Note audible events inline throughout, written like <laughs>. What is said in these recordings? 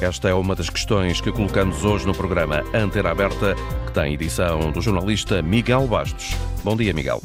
Esta é uma das questões que colocamos hoje no programa Antena Aberta, que tem edição do jornalista Miguel Bastos. Bom dia, Miguel.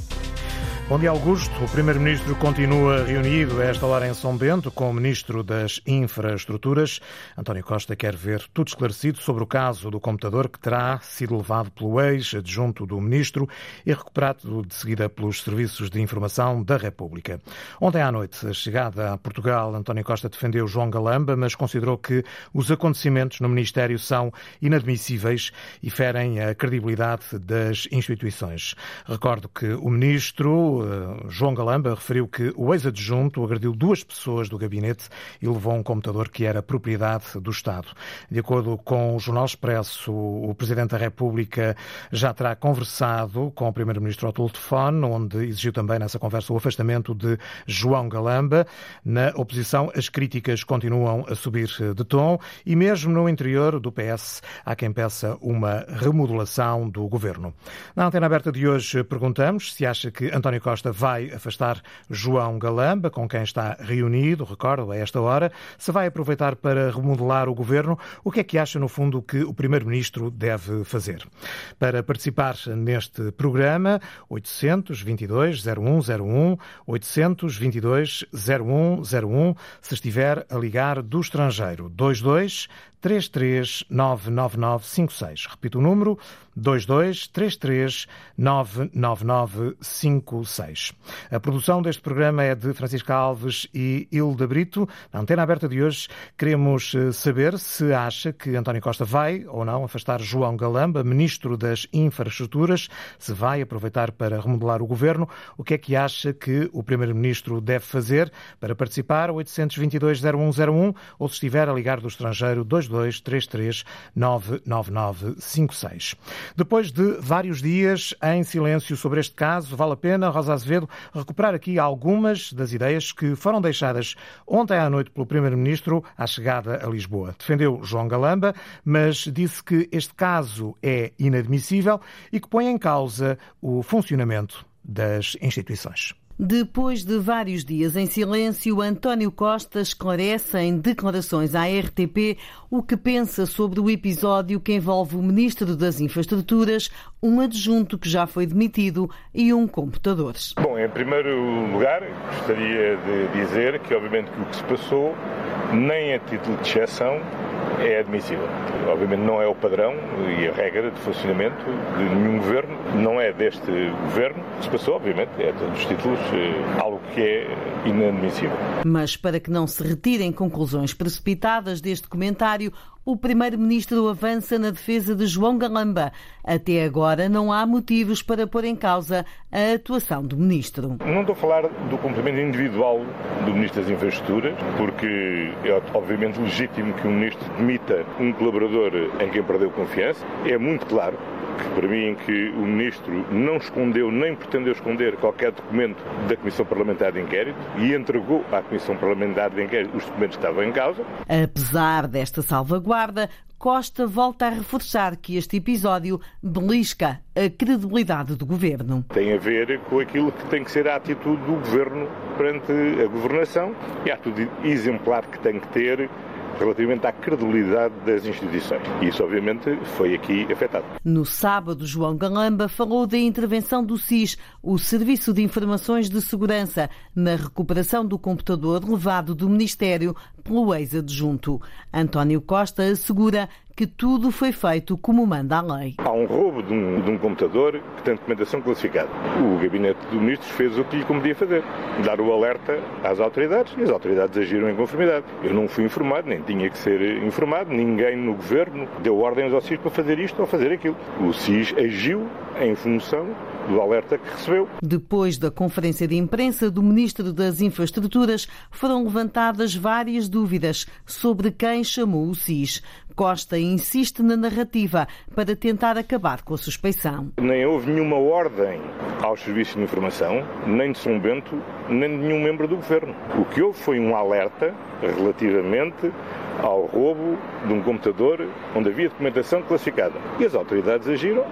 Bom dia, Augusto. O Primeiro-Ministro continua reunido a esta hora em São Bento com o Ministro das Infraestruturas. António Costa quer ver tudo esclarecido sobre o caso do computador que terá sido levado pelo ex-adjunto do Ministro e recuperado de seguida pelos Serviços de Informação da República. Ontem à noite, a chegada a Portugal, António Costa defendeu João Galamba, mas considerou que os acontecimentos no Ministério são inadmissíveis e ferem a credibilidade das instituições. Recordo que o Ministro João Galamba referiu que o ex-adjunto agrediu duas pessoas do gabinete e levou um computador que era propriedade do Estado. De acordo com o Jornal Expresso, o Presidente da República já terá conversado com o Primeiro-Ministro ao telefone, onde exigiu também nessa conversa o afastamento de João Galamba. Na oposição, as críticas continuam a subir de tom e mesmo no interior do PS há quem peça uma remodelação do governo. Na antena aberta de hoje perguntamos se acha que António Costa Costa vai afastar João Galamba, com quem está reunido, recordo, a esta hora. Se vai aproveitar para remodelar o governo, o que é que acha, no fundo, que o Primeiro-Ministro deve fazer? Para participar neste programa, 822 0101, 822 0101, se estiver a ligar do estrangeiro. 22 3399956. Repito o número, 223399956. A produção deste programa é de Francisca Alves e Hilda Brito. Na antena aberta de hoje, queremos eh, saber se acha que António Costa vai ou não afastar João Galamba, Ministro das Infraestruturas, se vai aproveitar para remodelar o governo. O que é que acha que o Primeiro-Ministro deve fazer para participar? 822-0101 ou se estiver a ligar do estrangeiro, 22 3233 99956. Depois de vários dias em silêncio sobre este caso, vale a pena, Rosa Azevedo, recuperar aqui algumas das ideias que foram deixadas ontem à noite pelo Primeiro-Ministro à chegada a Lisboa. Defendeu João Galamba, mas disse que este caso é inadmissível e que põe em causa o funcionamento das instituições. Depois de vários dias em silêncio, António Costa esclarece em declarações à RTP o que pensa sobre o episódio que envolve o Ministro das Infraestruturas, um adjunto que já foi demitido e um computador. Bom, em primeiro lugar, gostaria de dizer que, obviamente, que o que se passou, nem a título de exceção, é admissível. Obviamente não é o padrão e a regra de funcionamento de nenhum governo, não é deste governo se passou, obviamente, é dos títulos eh, algo que é inadmissível. Mas para que não se retirem conclusões precipitadas deste comentário, o Primeiro-Ministro avança na defesa de João Galamba. Até agora não há motivos para pôr em causa a atuação do Ministro. Não estou a falar do cumprimento individual do Ministro das Infraestruturas, porque é obviamente legítimo que um Ministro demita um colaborador em quem perdeu confiança. É muito claro para mim que o Ministro não escondeu nem pretendeu esconder qualquer documento da Comissão Parlamentar de Inquérito e entregou à Comissão Parlamentar de Inquérito os documentos que estavam em causa. Apesar desta salvaguarda, Costa volta a reforçar que este episódio belisca a credibilidade do governo. Tem a ver com aquilo que tem que ser a atitude do governo perante a governação e a atitude exemplar que tem que ter relativamente à credibilidade das instituições. E isso, obviamente, foi aqui afetado. No sábado, João Galamba falou da intervenção do SIS, o Serviço de Informações de Segurança, na recuperação do computador levado do Ministério pelo ex-adjunto. António Costa assegura que tudo foi feito como manda a lei. Há um roubo de um, de um, computador que tem documentação classificada. O gabinete de ministros fez o que lhe competia fazer, dar o alerta às autoridades e as autoridades agiram em conformidade. Eu não fui informado, nem tinha que ser informado, ninguém no governo deu ordens ao SIS para fazer isto ou fazer aquilo. O SIS agiu em função do alerta que recebeu. Depois da conferência de imprensa do Ministro das Infraestruturas, foram levantadas várias dúvidas sobre quem chamou o SIS. Costa insiste na narrativa para tentar acabar com a suspeição. Nem houve nenhuma ordem aos serviços de informação, nem de São Bento, nem de nenhum membro do governo. O que houve foi um alerta relativamente ao roubo de um computador onde havia documentação classificada. E as autoridades agiram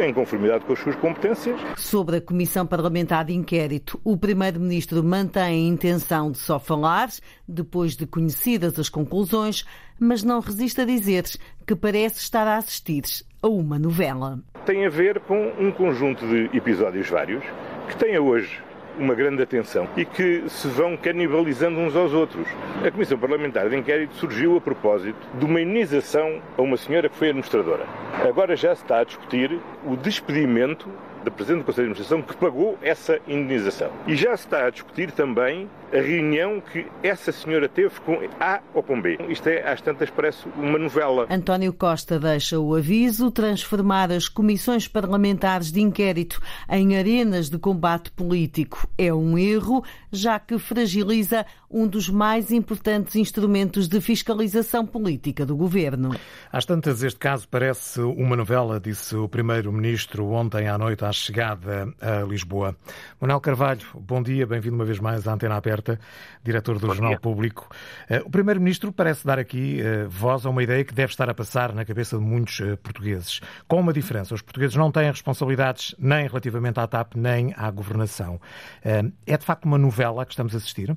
em conformidade com as suas competências. Sobre a Comissão Parlamentar de Inquérito, o Primeiro-Ministro mantém a intenção de só falar, depois de conhecidas as conclusões, mas não resiste a dizer que parece estar a assistir a uma novela. Tem a ver com um conjunto de episódios vários que têm hoje uma grande atenção e que se vão canibalizando uns aos outros. A Comissão Parlamentar de Inquérito surgiu a propósito de uma indenização a uma senhora que foi administradora. Agora já se está a discutir o despedimento da Presidente do Conselho de Administração que pagou essa indenização. E já se está a discutir também a reunião que essa senhora teve com A ou com B. Isto é, às tantas, parece uma novela. António Costa deixa o aviso transformar as comissões parlamentares de inquérito em arenas de combate político é um erro, já que fragiliza um dos mais importantes instrumentos de fiscalização política do governo. Às tantas, este caso parece uma novela, disse o primeiro-ministro ontem à noite à chegada a Lisboa. Manuel Carvalho, bom dia, bem-vindo uma vez mais à Antena Aberta, diretor do bom Jornal dia. Público. Eh, o Primeiro-Ministro parece dar aqui eh, voz a uma ideia que deve estar a passar na cabeça de muitos eh, portugueses. Com uma diferença, os portugueses não têm responsabilidades nem relativamente à TAP, nem à governação. É de facto uma novela que estamos a assistir?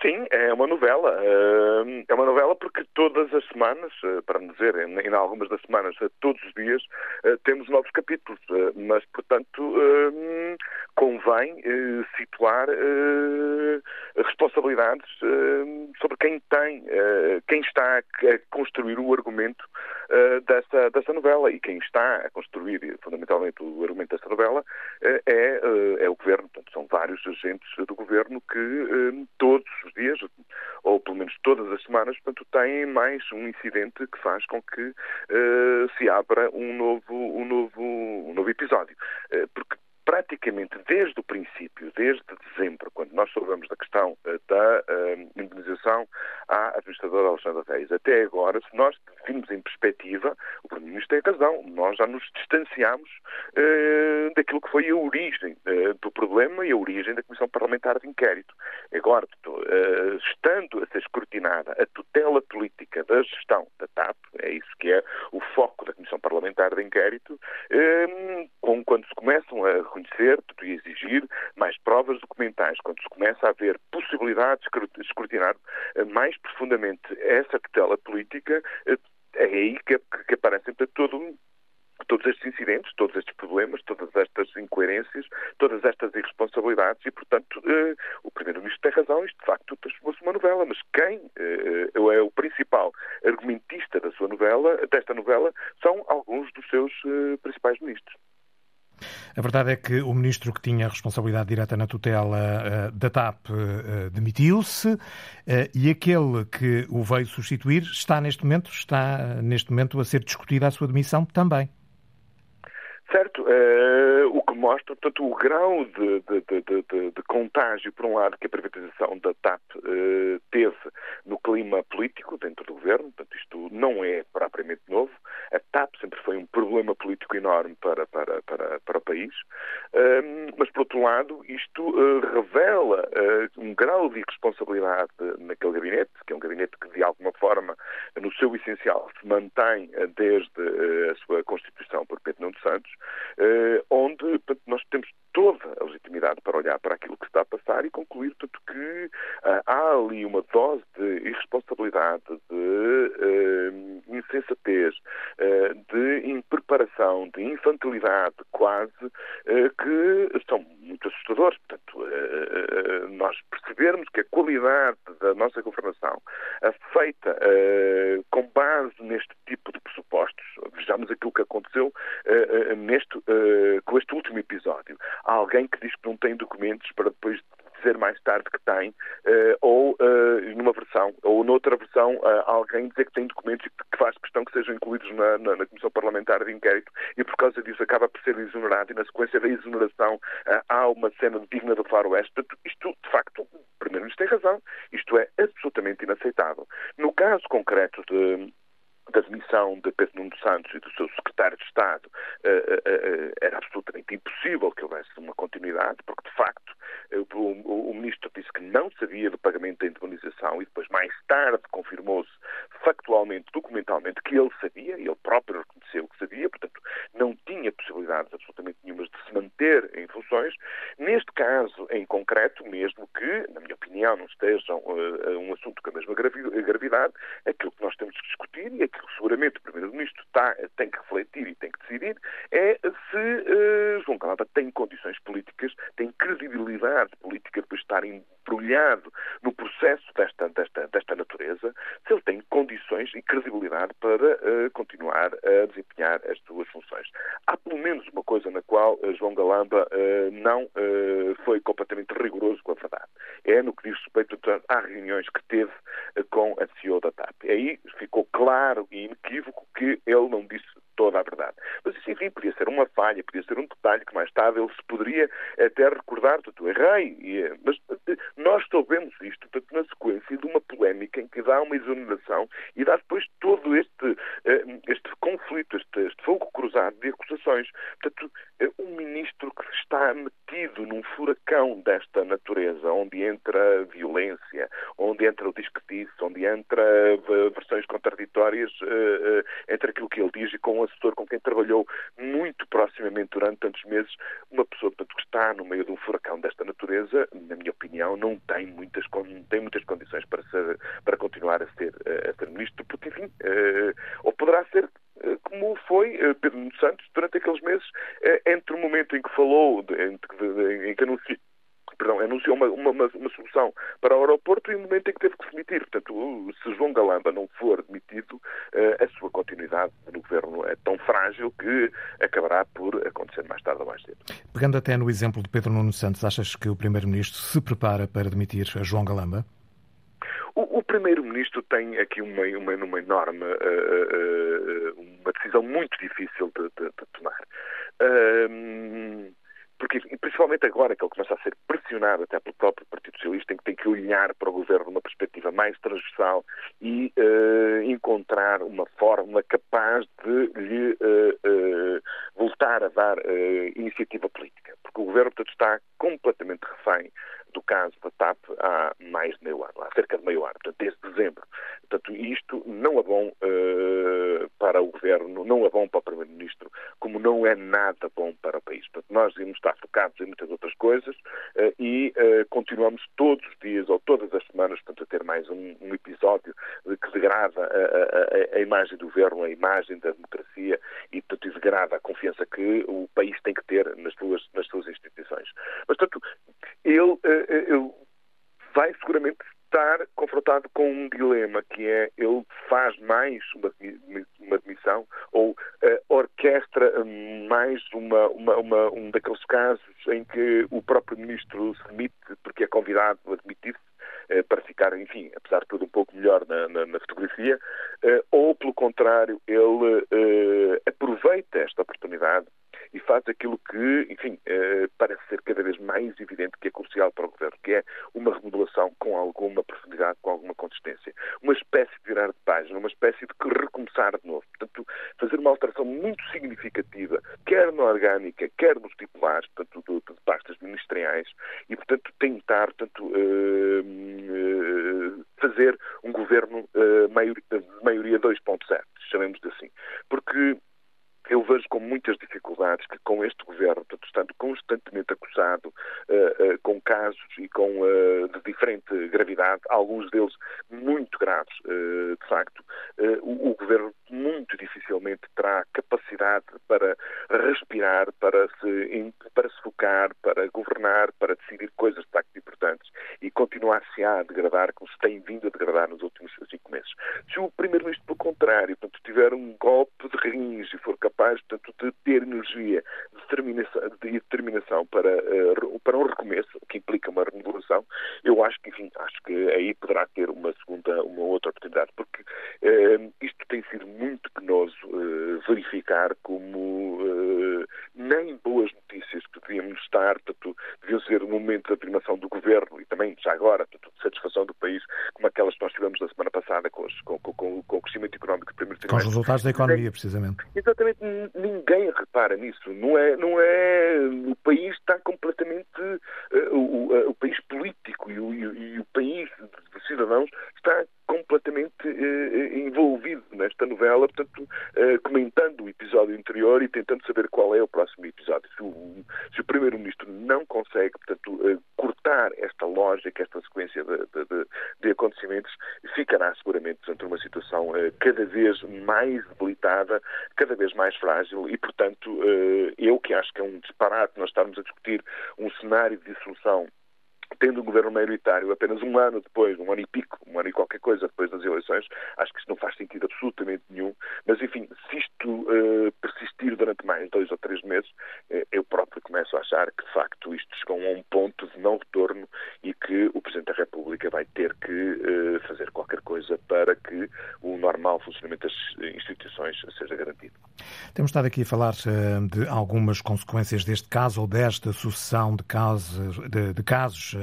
Sim, é uma novela. É uma novela porque todas as semanas, para não dizer, em algumas das semanas, todos os dias, temos novos capítulos. Mas, portanto, convém situar responsabilidades sobre quem tem, quem está a construir o argumento dessa, dessa novela. E quem está a construir, fundamentalmente, o argumento dessa novela é, é o governo. Portanto, são vários agentes do governo que todos os dias, ou pelo menos todas as semanas, portanto, tem mais um incidente que faz com que se abra um novo, um novo, um novo episódio. Porque praticamente desde o princípio, desde dezembro, quando nós soubemos da questão uh, da indenização à administradora Alexandra Reis, até agora, se nós virmos em perspectiva, o Primeiro-Ministro tem razão, nós já nos distanciamos uh, daquilo que foi a origem uh, do problema e a origem da Comissão Parlamentar de Inquérito. Agora, uh, estando a ser escrutinada a tutela política da gestão da TAP, é isso que é o foco da Comissão Parlamentar de Inquérito, com, quando se começam a reconhecer e exigir mais provas documentais, quando se começa a haver possibilidade de escrutinar mais profundamente essa tutela política, é aí que, aparecem todo, todos estes incidentes, todos estes problemas, todas estas incoerências, todas estas irresponsabilidades e, portanto, eh, o Primeiro-Ministro tem razão, isto de facto transformou-se uma novela, mas quem eh, é o principal argumentista da sua novela, desta novela, são alguns dos seus eh, principais ministros. A verdade é que o ministro que tinha responsabilidade direta na tutela uh, da TAP uh, demitiu-se uh, e aquele que o veio substituir está neste momento está neste momento a ser discutida a sua demissão também. Certo, o que mostra, portanto, o grau de, de, de, de, contágio, por um lado, que a privatização da TAP teve no clima político dentro do governo, portanto, isto não é propriamente novo. A TAP sempre foi um problema político enorme para, para, para, para o país, mas, por outro lado, isto uh, revela uh, um grau de responsabilidade naquele gabinete, que é um gabinete que, de alguma forma, no seu essencial, se mantém uh, desde a sua constituição por Pedro Nuno Santos, onde portanto, nós temos toda a legitimidade para olhar para aquilo que está a passar e concluir, portanto, que há ali uma dose de irresponsabilidade, de insensatez, de impreparação, de infantilidade quase, que são muito assustadores. Portanto, nós percebermos que a qualidade da nossa governação é feita com base neste tipo de pressupostos, vejamos aquilo que aconteceu neste, com este último episódio. Alguém que diz que não tem documentos para depois dizer mais tarde que tem, uh, ou uh, numa versão, ou noutra versão, uh, alguém dizer que tem documentos e que faz questão que sejam incluídos na, na, na, Comissão Parlamentar de Inquérito e por causa disso acaba por ser exonerado e na sequência da exoneração há uma cena digna do faroeste. Isto, de facto, o Primeiro-Ministro tem razão. Isto é absolutamente inaceitável. No caso concreto de da demissão de Pedro Nuno Santos e do seu secretário de Estado era absolutamente impossível que houvesse uma continuidade, porque de facto o, ministro disse que não sabia do pagamento da indemnização e depois mais tarde confirmou-se factualmente, documentalmente, que ele sabia, e ele próprio reconheceu que sabia, portanto não tinha possibilidades absolutamente nenhumas de se manter em funções. Neste caso em concreto, mesmo que, na minha opinião, não esteja uh, um assunto com a mesma gravidade, aquilo que nós temos que discutir e aquilo seguramente o Primeiro-Ministro tem que refletir e tem que decidir é se uh, João Calada tem condições políticas, tem credibilidade política de estar embrulhado no processo desta, desta, desta natureza, se ele tem condições e credibilidade para uh, continuar a desempenhar as suas funções. Há pelo menos uma coisa na qual uh, João Galamba uh, não foi completamente rigoroso com a verdade. É no que diz respeito às reuniões que teve com a CEO da TAP. Aí ficou claro e inequívoco que ele não disse toda a verdade. Mas isso, enfim, podia ser uma falha, podia ser um detalhe que mais tarde ele se poderia até recordar, tu errei, mas nós soubemos isto portanto, na sequência de uma polémica em que dá uma exoneração e dá depois todo este, eh, este conflito, este, este fogo cruzado de acusações. Portanto, eh, um ministro que está metido num furacão desta natureza, onde entra violência, onde entra o disque onde entra versões contraditórias entre aquilo que ele diz e com um assessor com quem trabalhou muito proximamente durante tantos meses, uma pessoa portanto, que está no meio de um furacão desta natureza, na minha opinião, não tem muitas, tem muitas condições para, ser, para continuar a ser, uh, a ser ministro, porque, enfim, ou poderá ser como foi Pedro Santos durante aqueles meses, entre o momento em que falou, em que anunciou perdão, anunciou uma, uma, uma, solução para o aeroporto e o momento em que teve que se demitir. Portanto, se João Galamba não for demitido, eh, a sua continuidade no governo é tão frágil que acabará por acontecer mais tarde ou mais cedo. Pegando até no exemplo de Pedro Nuno Santos, achas que o Primeiro-Ministro se prepara para demitir João Galamba? O, o Primeiro-Ministro tem aqui uma, uma, uma enorme, uh, uh, uma decisão muito difícil de, de, de tomar. Uh, porque, principalmente agora que ele começa a ser pressionado até pelo próprio Partido Socialista, em que tem que olhar para o governo numa perspectiva mais transversal e uh, encontrar uma fórmula capaz de lhe uh, uh, voltar a dar iniciativa política. Porque o governo, portanto, está completamente refém do caso da TAP há mais de meio ano, há cerca de meio ano, portanto, desde dezembro. Portanto, isto não é bom para o Governo, não é bom para o Primeiro-Ministro, como não é nada bom para o país. Portanto, nós devemos estar focados em muitas outras coisas uh, e uh, continuamos todos os dias ou todas as semanas portanto, a ter mais um, um episódio que degrada a, a, a, imagem do Governo, a imagem da democracia e, portanto, degrada a confiança que o país tem que ter nas suas, nas suas instituições. Mas, portanto, ele, ele vai seguramente estar confrontado com um dilema que é ele faz mais uma, uma demissão ou uh, orquestra mais uma, uma, uma, um daqueles casos em que o próprio ministro se demite porque é convidado a demitir-se uh, para ficar, enfim, apesar de tudo um pouco melhor na, na, na fotografia, uh, ou pelo contrário, ele aproveita esta oportunidade e faz aquilo que, enfim, eh, parece ser cada vez mais evidente que é crucial para o Governo, que é uma remodelação com alguma profundidade, com alguma consistência. Uma espécie de virar de página, uma espécie de recomeçar de novo. Fazer uma alteração muito significativa, quer na orgânica, quer nos titulares, portanto, de, pastas ministeriais, e, portanto, tentar, portanto, eh, eh, fazer um governo de maioria 2.0, chamemos de assim. Eu vejo com muitas dificuldades que com este governo, portanto, estando constantemente acusado uh, uh, com casos e com uh, de diferente gravidade, alguns deles muito graves, de facto, o, o, governo muito dificilmente terá capacidade para respirar, para se, para se focar, para governar, para decidir coisas de facto importantes e continuar-se a degradar como se tem vindo a degradar nos últimos cinco meses. Se o Primeiro-Ministro, pelo contrário, portanto, tiver um golpe de rins e for capaz, portanto, de ter energia de determinação para, uh, para um recomeço, que implica uma remodelação, eu acho que, enfim, acho que aí poderá ter uma segunda, uma outra oportunidade, porque uh, isto tem sido muito penoso uh, verificar como nem boas notícias que devíamos estar, portanto, deviam ser o momento de afirmação do governo e também, já agora, portanto, de satisfação do país, como aquelas que nós tivemos na semana passada com, pessoas, com, com, com o crescimento económico primeiro Com os resultados da economia, precisamente. Exatamente, ninguém repara nisso. Não é, não é, o país está completamente, uh, o, uh, o, país político e o, e o país de cidadãos está completamente eh, envolvido nesta novela, portanto, eh, comentando o episódio anterior e tentando saber qual é o próximo episódio. Se o, o Primeiro-Ministro não consegue, portanto, eh, cortar esta lógica, esta sequência de, de, de, acontecimentos, ficará seguramente dentro de uma situação eh, cada vez mais debilitada, cada vez mais frágil e, portanto, eh, eu que acho que é um disparate nós estarmos a discutir um cenário de dissolução tendo um governo maioritário apenas um ano depois, um ano e pico, um ano e qualquer coisa depois das eleições, acho que isso não faz sentido absolutamente nenhum. Mas, enfim, se isto uh, persistir durante mais dois ou três meses, uh, eu próprio começo a achar que, de facto, isto chegou a um ponto de não retorno e que o Presidente da República vai ter que uh, fazer qualquer coisa para que o normal funcionamento das instituições seja garantido. Temos estado aqui a falar de algumas consequências deste caso ou desta sucessão de casos, de, de casos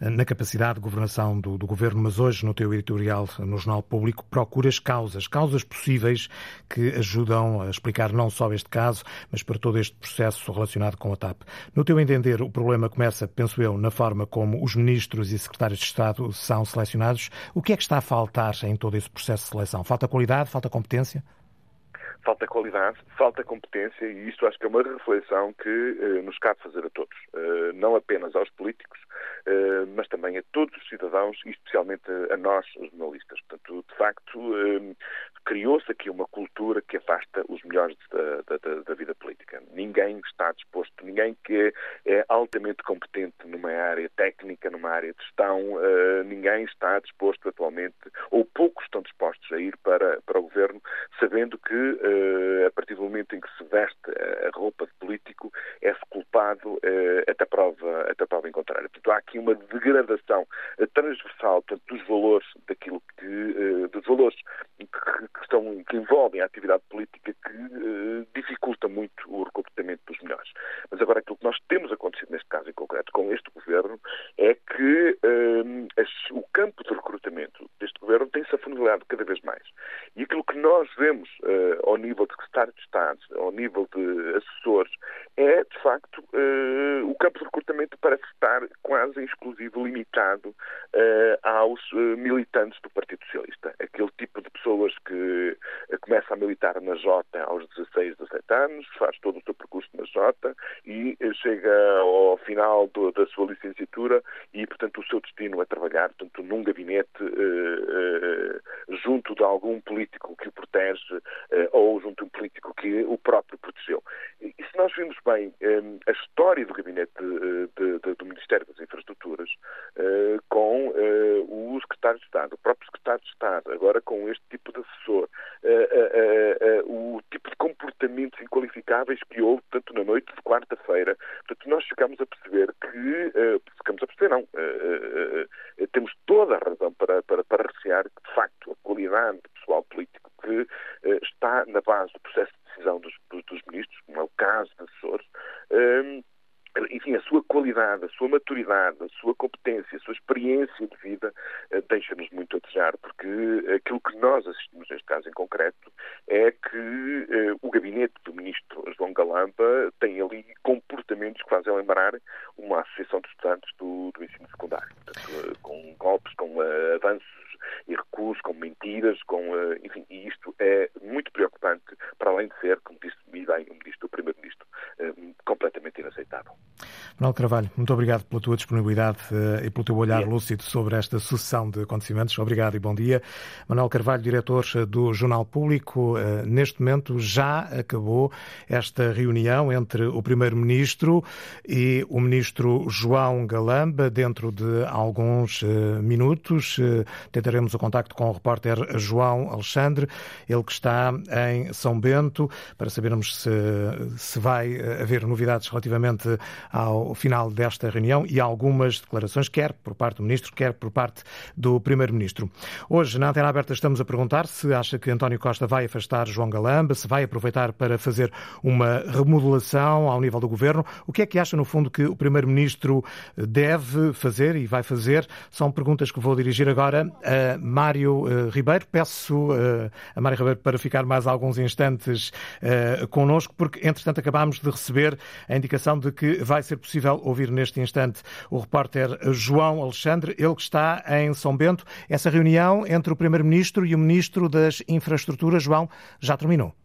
na capacidade de governação do, do, governo, mas hoje no teu editorial no Jornal Público procuras causas, causas possíveis que ajudam a explicar não só este caso, mas para todo este processo relacionado com a TAP. No teu entender, o problema começa, penso eu, na forma como os ministros e secretários de Estado são selecionados. O que é que está a faltar em todo esse processo de seleção? Falta qualidade? Falta competência? falta qualidade, falta competência e isto acho que é uma reflexão que eh, nos cabe fazer a todos, eh, não apenas aos políticos, eh, mas também a todos os cidadãos e especialmente a nós, os jornalistas. Portanto, de facto, eh, criou-se aqui uma cultura que afasta os melhores da, da, da, vida política. Ninguém está disposto, ninguém que é altamente competente numa área técnica, numa área de gestão, eh, ninguém está disposto atualmente, ou poucos estão dispostos a ir para, para o governo, sabendo que a partir do momento em que se veste a roupa de político, é-se culpado até prova, até prova em contrário. Portanto, há aqui uma degradação transversal portanto, dos valores daquilo que eh, dos valores que, que, estão, que envolvem a atividade política que uh, dificulta muito o recrutamento dos melhores. Mas agora aquilo que nós temos acontecido neste caso em concreto com este governo é que uh, as, o campo de recrutamento deste governo tem-se afunilado cada vez mais. E aquilo que nós vemos uh, ao nível de secretário de Estado, ao nível de assessores, é de facto o campo de recrutamento parece estar quase exclusivo, limitado aos militantes do Partido Socialista. Aquele tipo de pessoas que eh, começa a militar na Jota aos 16, 17 anos, faz todo o seu percurso na Jota e eh, chega ao final do, da sua licenciatura e, portanto, o seu destino é trabalhar, portanto, num gabinete eh, junto de algum político que o protege ou junto de um político que o próprio protegeu. E se nós vimos bem a história do gabinete de, de, do Ministério das Infraestruturas com o secretário de Estado, o próprio secretário de Estado, agora com este tipo de assessor, uh, uh, o tipo de comportamentos inqualificáveis que houve, tanto na noite de quarta-feira. Portanto, nós ficamos a perceber que, ficamos a perceber, não, temos toda a razão para, para, para recear que, de facto, a qualidade do pessoal político que está na base do processo de decisão dos, dos, dos ministros, como é o caso de assessores, enfim, a sua qualidade, a sua maturidade, a sua competência, a sua experiência de vida eh, deixa-nos muito a desejar, porque aquilo que nós assistimos neste caso em concreto é que eh, o gabinete do ministro João Galamba tem ali comportamentos que fazem lembrar uma associação de estudantes do, do ensino secundário, eh, com golpes, com uh, avanços e recuos, com mentiras, com, uh, enfim, e isto é muito preocupante, para além de ser, como disse bem o ministro, o primeiro-ministro, uh, completamente inaceitável. Manuel Carvalho, muito obrigado pela tua disponibilidade uh, e pelo teu olhar yeah. lúcido sobre esta sucessão de acontecimentos. Obrigado e bom dia. Manuel Carvalho, diretor do Jornal Público, neste momento já acabou esta reunião entre o Primeiro-Ministro e o Ministro João Galamba. Dentro de alguns minutos tentaremos o contacto com o repórter João Alexandre, ele que está em São Bento, para sabermos se, se vai haver novidades relativamente ao final desta reunião e algumas declarações, quer por parte do Ministro, quer por parte do Primeiro-Ministro. Hoje, na Antena Aberta, estamos a perguntar se acha que António Costa vai afastar João Galamba, se vai aproveitar para fazer uma remodelação ao nível do Governo. O que é que acha, no fundo, que o Primeiro-Ministro deve fazer e vai fazer? São perguntas que vou dirigir agora a Mário eh, Ribeiro. Peço eh, a Mário Ribeiro para ficar mais alguns instantes uh, connosco, porque, entretanto, acabámos de receber a indicação de que vai ser possível ouvir neste instante o repórter João Alexandre, ele que está em São Bento. Essa reunião entre o Primeiro-Ministro e o Ministro das Infraestruturas, João, já terminou.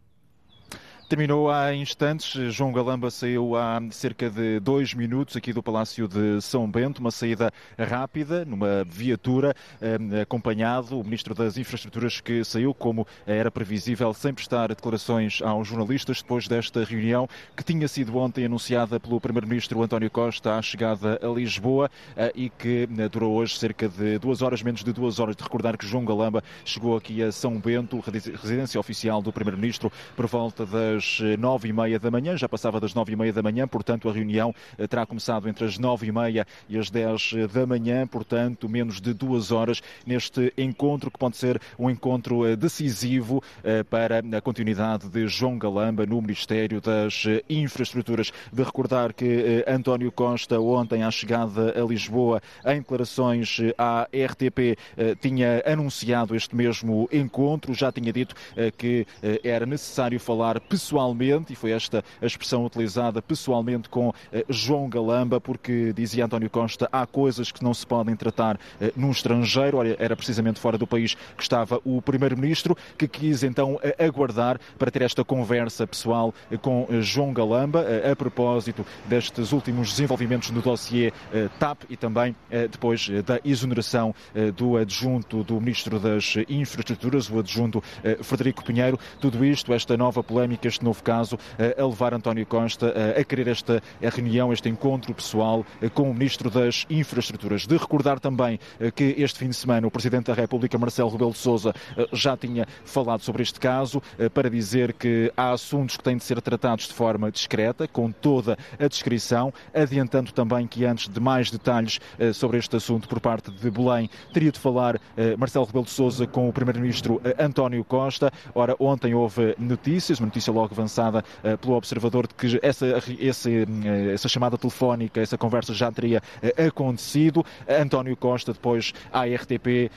Terminou há instantes. João Galamba saiu há cerca de dois minutos aqui do Palácio de São Bento, uma saída rápida, numa viatura, eh, acompanhado o Ministro das Infraestruturas que saiu, como era previsível, sem prestar declarações aos jornalistas depois desta reunião que tinha sido ontem anunciada pelo Primeiro-Ministro António Costa à chegada a Lisboa eh, e que eh, durou hoje cerca de duas horas, menos de duas horas. De recordar que João Galamba chegou aqui a São Bento, residência oficial do Primeiro-Ministro, por volta das das eh, nove e meia da manhã, já passava das nove e meia da manhã, portanto a reunião eh, terá começado entre as nove e meia e as dez eh, da manhã, portanto menos de duas horas neste encontro que pode ser um encontro decisivo para a continuidade de João Galamba no Ministério das Infraestruturas. De recordar que António Costa ontem à chegada a Lisboa em declarações à RTP tinha anunciado este mesmo encontro, já tinha dito que era necessário falar pessoalmente pessoalmente, e foi esta a expressão utilizada pessoalmente com eh, João Galamba, porque dizia António Costa, há coisas que não se podem tratar eh, num estrangeiro. Era precisamente fora do país que estava o Primeiro-Ministro, que quis então eh, aguardar para ter esta conversa pessoal com João Galamba, a propósito destes últimos desenvolvimentos no dossiê TAP e também depois da exoneração do adjunto do Ministro das Infraestruturas, o adjunto Frederico Pinheiro. Tudo isto, esta nova polémica, este novo caso eh, a levar António Costa eh, a querer esta reunião, este encontro pessoal eh, com o Ministro das Infraestruturas. De recordar também que este fim de semana o Presidente da República, Marcelo Rebelo de Sousa, já tinha falado sobre este caso para dizer que há assuntos que têm de ser tratados de forma discreta, com toda a descrição, adiantando também que antes de mais detalhes sobre este assunto por parte de Belém, teria de falar Marcelo Rebelo de Sousa com o Primeiro-Ministro António Costa. Ora, ontem houve notícias, uma notícia logo avançada uh, pelo observador de que essa, esse, uh, essa chamada telefónica, essa conversa já teria uh, acontecido. António Costa, depois à RTP,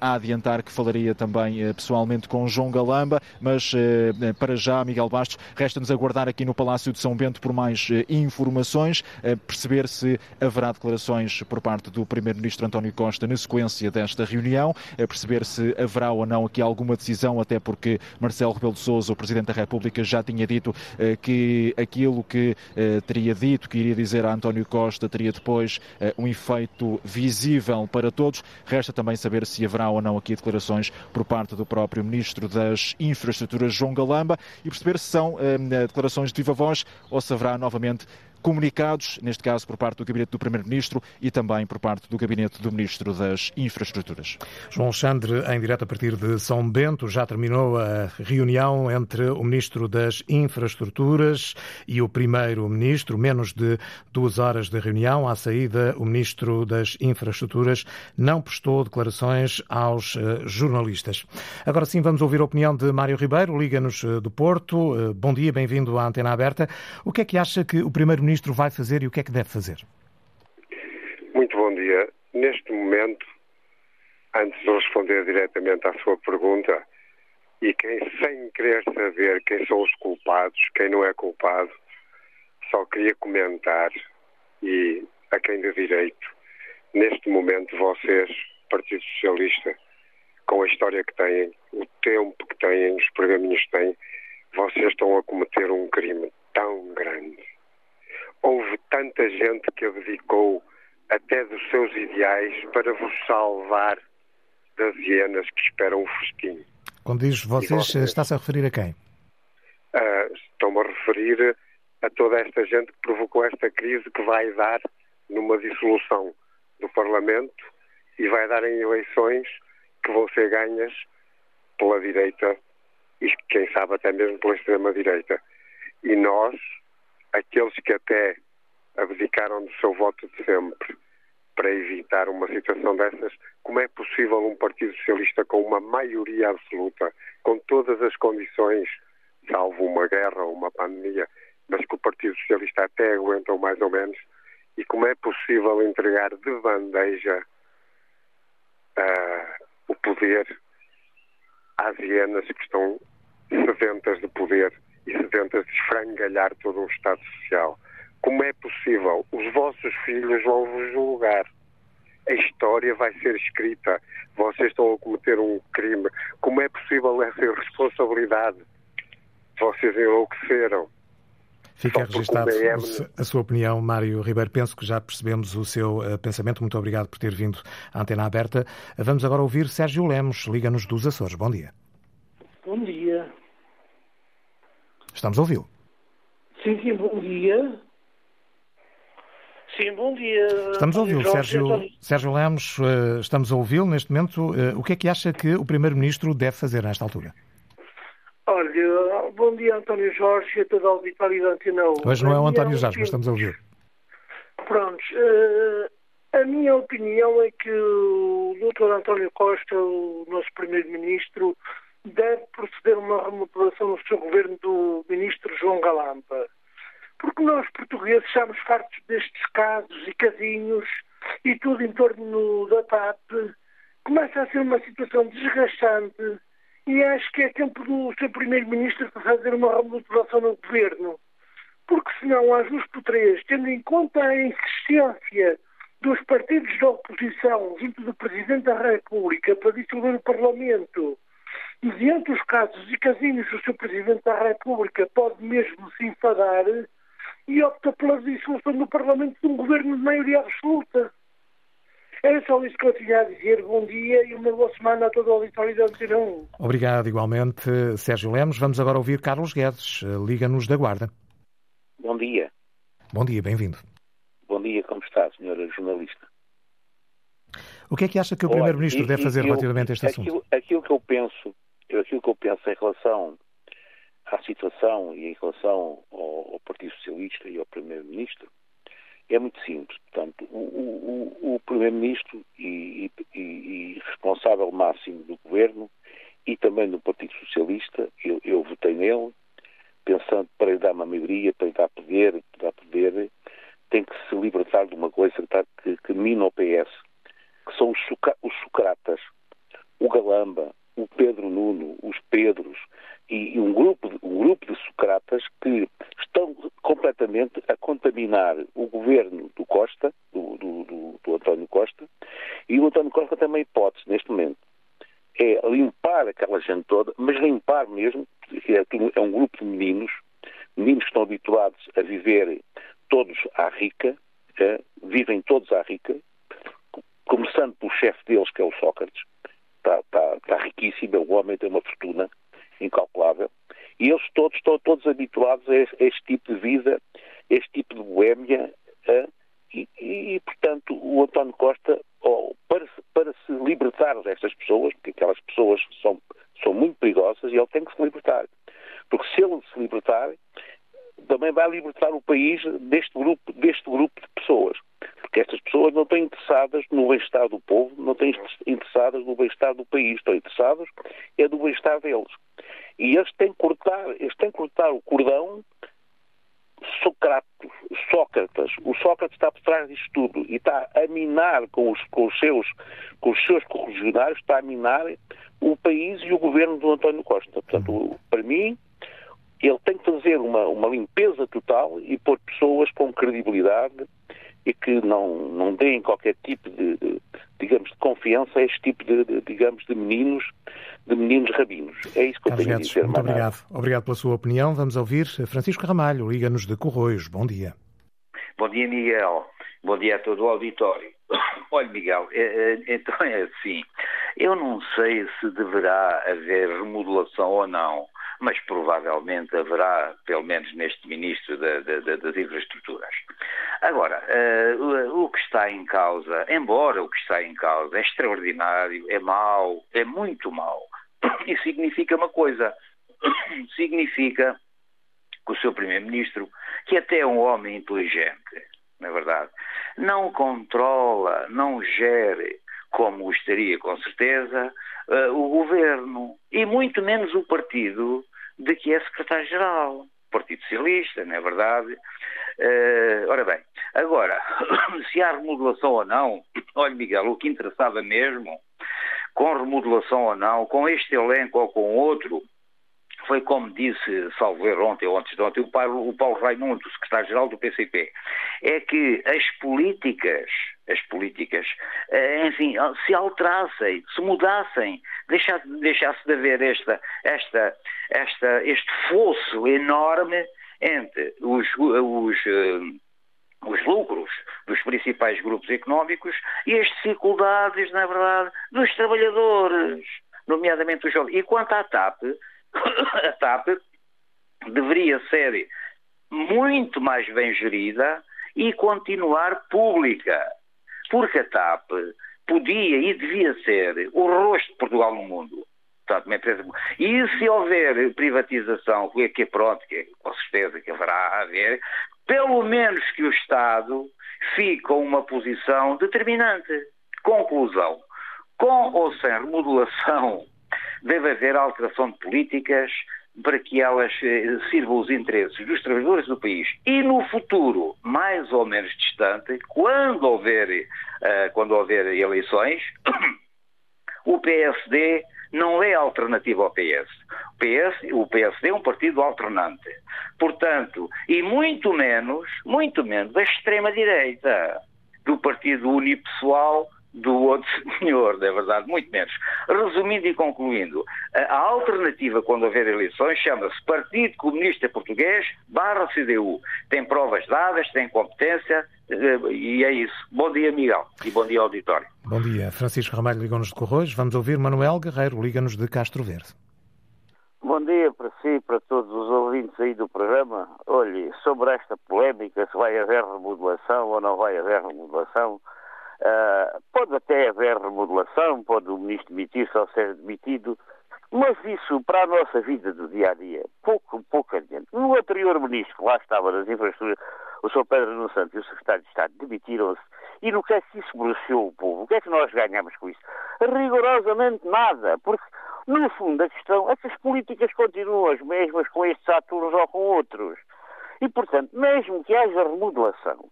a adiantar que falaria também pessoalmente com João Galamba, mas para já, Miguel Bastos, resta-nos aguardar aqui no Palácio de São Bento por mais informações, perceber se haverá declarações por parte do Primeiro-Ministro António Costa na sequência desta reunião, perceber se haverá ou não aqui alguma decisão, até porque Marcelo Rebelo de Sousa, o Presidente da República, República já tinha dito eh, que aquilo que eh, teria dito, que iria dizer a António Costa, teria depois eh, um efeito visível para todos. Resta também saber se haverá ou não aqui declarações por parte do próprio Ministro das Infraestruturas, João Galamba, e perceber se são declarações de viva voz ou se haverá novamente comunicados, neste caso por parte do Gabinete do Primeiro-Ministro e também por parte do Gabinete do Ministro das Infraestruturas. João Alexandre, em direto a partir de São Bento, já terminou a reunião entre o Ministro das Infraestruturas e o Primeiro-Ministro. Menos de duas horas de reunião. À saída, o Ministro das Infraestruturas não prestou declarações aos eh, jornalistas. Agora sim, vamos ouvir a opinião de Mário Ribeiro, Liga-nos eh, do Porto. Eh, bom dia, bem-vindo à Antena Aberta. O que é que acha que o Primeiro-Ministro Primeiro-Ministro vai fazer e o que é que deve fazer? Muito bom dia. Neste momento, antes de responder diretamente à sua pergunta, e quem sem querer saber quem são os culpados, quem não é culpado, só queria comentar, e a quem de direito, neste momento vocês, Partido Socialista, com a história que têm, o tempo que têm, os pergaminhos que têm, vocês estão a cometer um crime tão grande houve tanta gente que abdicou até dos seus ideais para vos salvar das hienas que esperam o festim. Quando diz vocês, está-se a referir a quem? Uh, Estou-me a referir a toda esta gente que provocou esta crise que vai dar numa dissolução do Parlamento e vai dar em eleições que vão ser ganhas pela direita e quem sabe até mesmo pela extrema-direita. E nós, aqueles que até abdicaram do seu voto de sempre para evitar uma situação dessas. Como é possível um Partido Socialista com uma maioria absoluta, com todas as condições, salvo uma guerra ou uma pandemia, mas que o Partido Socialista até aguentou mais ou menos, e como é possível entregar de bandeja uh, o poder às hienas que estão sedentas de poder e sedentas de esfrangalhar todo um Estado Social. Como é possível? Os vossos filhos vão vos julgar. A história vai ser escrita. Vocês estão a cometer um crime. Como é possível essa irresponsabilidade? Vocês enlouqueceram. Fica registado a sua opinião, Mário Ribeiro. Penso que já percebemos o seu uh, pensamento. Muito obrigado por ter vindo à antena aberta. Vamos agora ouvir Sérgio Lemos, Liga-nos dos Açores. Bom dia. Bom dia. Estamos a ouvi-lo. Sim, sim, bom dia. Sim, bom dia. Estamos a ouvi-lo, Sérgio, Sérgio Lemos. Uh, estamos a ouvi-lo neste momento. Uh, o que é que acha que o Primeiro-Ministro deve fazer nesta altura? Olha, bom dia António Jorge e a toda a auditória da Antena Hoje não é o António Jorge, mas estamos a ouvir. Pronto. Uh, a minha opinião é que o Dr. António Costa, o nosso Primeiro-Ministro, deve proceder uma remodelação no seu governo do Ministro João Galampa. Porque nós, portugueses, estamos fartos destes casos e casinhos e tudo em torno da TAP. Começa a ser uma situação desgastante e acho que é tempo do seu Primeiro-Ministro fazer uma remodelação no governo. Porque senão, às duas por três, tendo em conta a insistência dos partidos da oposição junto do Presidente da República para dissolver o Parlamento, e diante dos casos e casinhos do seu Presidente da República pode mesmo se enfadar e opta pela dissolução do Parlamento de um governo de maioria absoluta. Era só isso que eu tinha a dizer. Bom dia e uma boa semana a toda a auditória da Antena 1. Obrigado, igualmente, Sérgio Lemos. Vamos agora ouvir Carlos Guedes, Liga-nos da Guarda. Bom dia. Bom dia, bem-vindo. Bom dia, como está, senhora jornalista? O que é que acha que o Primeiro-Ministro deve fazer eu, relativamente a este aquilo, assunto? Aquilo que eu penso, aquilo que eu penso em relação à situação e em relação ao, ao Partido Socialista e ao Primeiro-Ministro é muito simples. Portanto, o, o, o Primeiro-Ministro e, e, e, responsável máximo do Governo e também do Partido Socialista, eu, eu votei nele, pensando para lhe dar uma maioria, para lhe dar poder, para dar poder, tem que se libertar de uma coisa que, que mina o PS, que são os, os Socratas, o Galamba, o Pedro Nuno, os Pedros e, e um, grupo, um grupo de Socratas que estão completamente a contaminar o governo do Costa, do, do, do, do António Costa, e o António Costa tem uma hipótese neste momento. É limpar aquela gente toda, mas limpar mesmo, é, é um grupo de meninos, meninos que estão habituados a viver todos à rica, é, vivem todos à rica, começando pelo chefe deles, que é o Sócrates, está, está, está riquíssimo, o homem tem uma fortuna incalculável, e eles todos estão todos habituados a este, a este tipo de vida, a este tipo de boémia, e, e, portanto, o António Costa, oh, para, para se libertar destas pessoas, porque aquelas pessoas são, são muito perigosas, e ele tem que se libertar. Porque se ele se libertar, também vai libertar o país deste grupo, deste grupo de pessoas. Porque estas pessoas não estão interessadas no bem-estar do povo, não estão interessadas no bem-estar do país, estão interessadas é do bem-estar deles. E eles têm que cortar, eles têm que cortar o cordão Sócrates, Sócrates. O Sócrates está por trás disto tudo e está a minar com os, com os seus, com os seus correligionários, está a minar o país e o governo do António Costa. Portanto, para mim, ele tem que fazer uma, uma limpeza total e pôr pessoas com credibilidade e que não, não deem qualquer tipo de, de, digamos, de confiança a este tipo de, de, digamos, de meninos, de meninos rabinos. É isso que Carlos eu tenho Guedes, a dizer. Muito obrigado. Obrigado pela sua opinião. Vamos ouvir Francisco Ramalho, Liga-nos de Corroios. Bom dia. Bom dia, Miguel. Bom dia a todo o auditório. <coughs> Olha, Miguel, é, é, então é assim. Eu não sei se deverá haver remodelação ou não mas provavelmente haverá, pelo menos neste Ministro das Infraestruturas. Agora, uh, o que está em causa, embora o que está em causa é extraordinário, é mau, é muito mau, <clears throat> e significa uma coisa, <clears throat> significa que o seu Primeiro-Ministro, que até é um homem inteligente, na é verdade, não controla, não gere, como gostaria com certeza, uh, o governo e muito menos o partido de que é secretário-geral. Partido Socialista, não é verdade? Uh, ora bem, agora, <coughs> se há remodelação ou não, <coughs> olha Miguel, o que interessava mesmo, com remodelação ou não, com este elenco ou com outro, foi como disse, salvo erro ontem ou antes de ontem, o Paulo, o Paulo Raimundo, secretário-geral do PCP, é que as políticas, as políticas, eh, enfim, se alterassem, se mudassem, deixasse, deixasse de haver esta, esta, esta, este fosso enorme entre os, os eh, os lucros dos principais grupos económicos e as dificuldades, na verdade, dos trabalhadores, nomeadamente os jovens. E quanto à TAP, <coughs> a TAP deveria ser muito mais bem gerida e continuar pública, porque a TAP podia e devia ser o rosto de Portugal no mundo. E se houver privatização, que é pronto, que é, com certeza que haverá a haver, pelo menos que o Estado fique com uma posição determinante. Conclusão. Com ou sem remodelação deve haver alteração de políticas para que elas eh, sirvam os interesses dos trabalhadores do país. E no futuro, mais ou menos distante, quando houver, uh, quando houver eleições, <coughs> o PSD não é alternativa ao PS. O, PS. o PSD é um partido alternante. Portanto, e muito menos, muito menos da extrema-direita, do partido unipessoal do outro <laughs> senhor, é verdade, muito menos. Resumindo e concluindo, a alternativa quando houver eleições chama-se Partido Comunista Português barra CDU. Tem provas dadas, tem competência eh, e é isso. Bom dia, Miguel, e bom dia, auditório. Bom dia. Francisco Ramalho liga-nos de Corroios. Vamos ouvir Manuel Guerreiro, liga-nos de Castro Verde. Bom dia para si e para todos os ouvintes aí do programa. Olhe, sobre esta polémica, se vai haver remodelação ou não vai haver remodelação, Uh, pode até haver remodelação, pode o ministro demitir-se ou ser demitido, mas isso para a nossa vida do dia a dia, pouco, pouco adiante. No anterior ministro, que lá estava nas infraestruturas, o Sr. Pedro Nuno Santos e o Secretário de Estado demitiram-se. E no que é que isso beneficiou o povo? O que é que nós ganhamos com isso? Rigorosamente nada, porque no fundo a questão é que as políticas continuam as mesmas com estes atores ou com outros. E, portanto, mesmo que haja remodelação,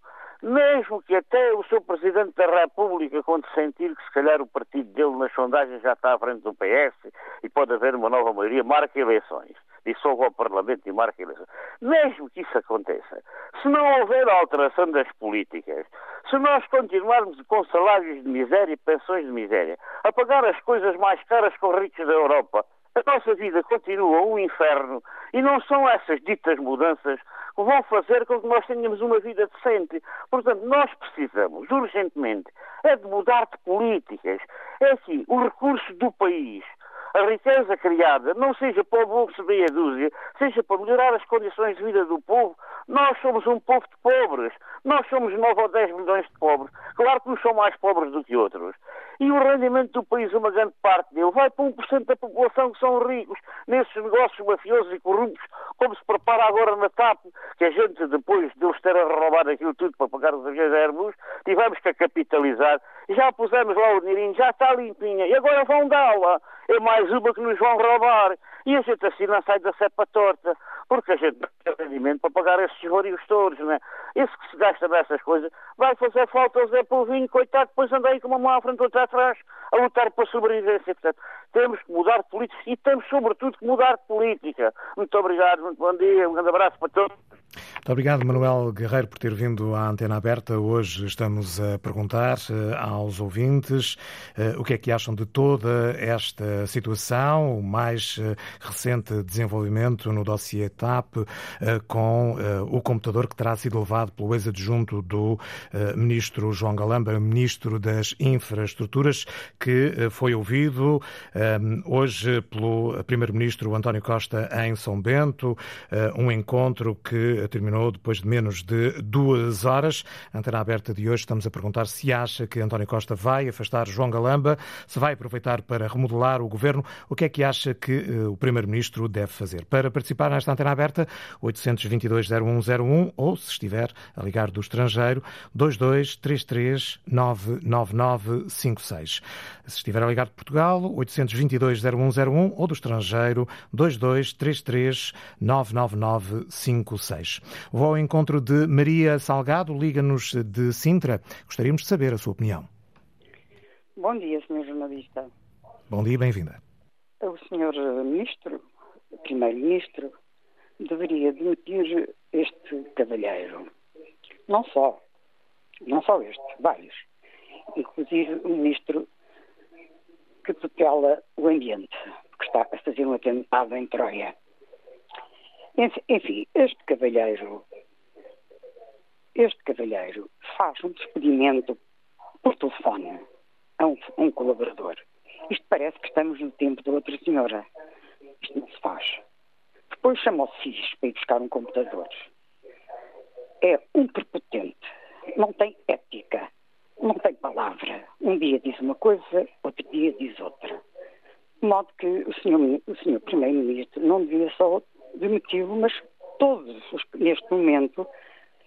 mesmo que até o seu Presidente da República, quando sentir que se calhar o partido dele nas sondagens já está à frente do PS e pode haver uma nova maioria, marque eleições. Dissolva o Parlamento e marque eleições. Mesmo que isso aconteça, se não houver alteração das políticas, se nós continuarmos com salários de miséria e pensões de miséria, a pagar as coisas mais caras com os ricos da Europa, a nossa vida continua um inferno e não são essas ditas mudanças que vão fazer com que nós tenhamos uma vida decente. Portanto, nós precisamos urgentemente é de mudar de políticas. É assim, o recurso do país a riqueza criada não seja para o bolso meia dúzia, seja para melhorar as condições de vida do povo. Nós somos um povo de pobres. Nós somos 9 ou 10 milhões de pobres. Claro que uns são mais pobres do que outros. E o rendimento do país, uma grande parte dele, vai para 1% da população que são ricos nesses negócios mafiosos e corruptos, como se prepara agora na TAP, que a gente, depois de eles terem roubado aquilo tudo para pagar os aviões Airbus, tivemos que a capitalizar. Já pusemos lá o dinheirinho, já está limpinha. E agora vão dar-la. É mais uma que nos vão roubar. E a gente assim não sai da cepa torta, porque a gente não tem rendimento para pagar esses vaриos todos, não é? Esse que se gasta nessas coisas vai fazer falta ao Zé Polvinho, coitado, depois anda aí com uma mão à frente, outra atrás, a lutar para a sobrevivência. Portanto, temos que mudar de política e temos, sobretudo, que mudar de política. Muito obrigado, muito bom dia, um grande abraço para todos. Muito obrigado, Manuel Guerreiro, por ter vindo à antena aberta. Hoje estamos a perguntar uh, aos ouvintes uh, o que é que acham de toda esta situação, o mais uh, recente desenvolvimento no dossiê TAP, com o computador que terá sido levado pelo ex-adjunto do ministro João Galamba, ministro das Infraestruturas, que foi ouvido hoje pelo primeiro-ministro António Costa em São Bento, um encontro que terminou depois de menos de duas horas. Antena aberta de hoje, estamos a perguntar se acha que António Costa vai afastar João Galamba, se vai aproveitar para remodelar o governo. O que é que acha que uh, o Primeiro-Ministro deve fazer? Para participar nesta antena aberta, 822-0101 ou, se estiver a ligar do estrangeiro, 2233 99956. Se estiver a ligar de Portugal, 822-0101 ou do estrangeiro, 2233 99956. Vou ao encontro de Maria Salgado, liga-nos de Sintra. Gostaríamos de saber a sua opinião. Bom dia, senhor jornalista. Bom dia e bem-vinda. O senhor ministro, primeiro-ministro, deveria demitir este cavalheiro. Não só, não só este, vários. Inclusive o ministro que tutela o ambiente, que está a fazer um atentado em Troia. Enfim, este cavalheiro, este cavalheiro faz um despedimento por telefone a um, um colaborador. Isto parece que estamos no tempo da outra senhora. Isto não se faz. Depois chama o CIS para ir buscar um computador. É um prepotente. Não tem ética. Não tem palavra. Um dia diz uma coisa, outro dia diz outra. De modo que o senhor, o senhor Primeiro-Ministro não devia só demiti-lo, mas todos, neste momento,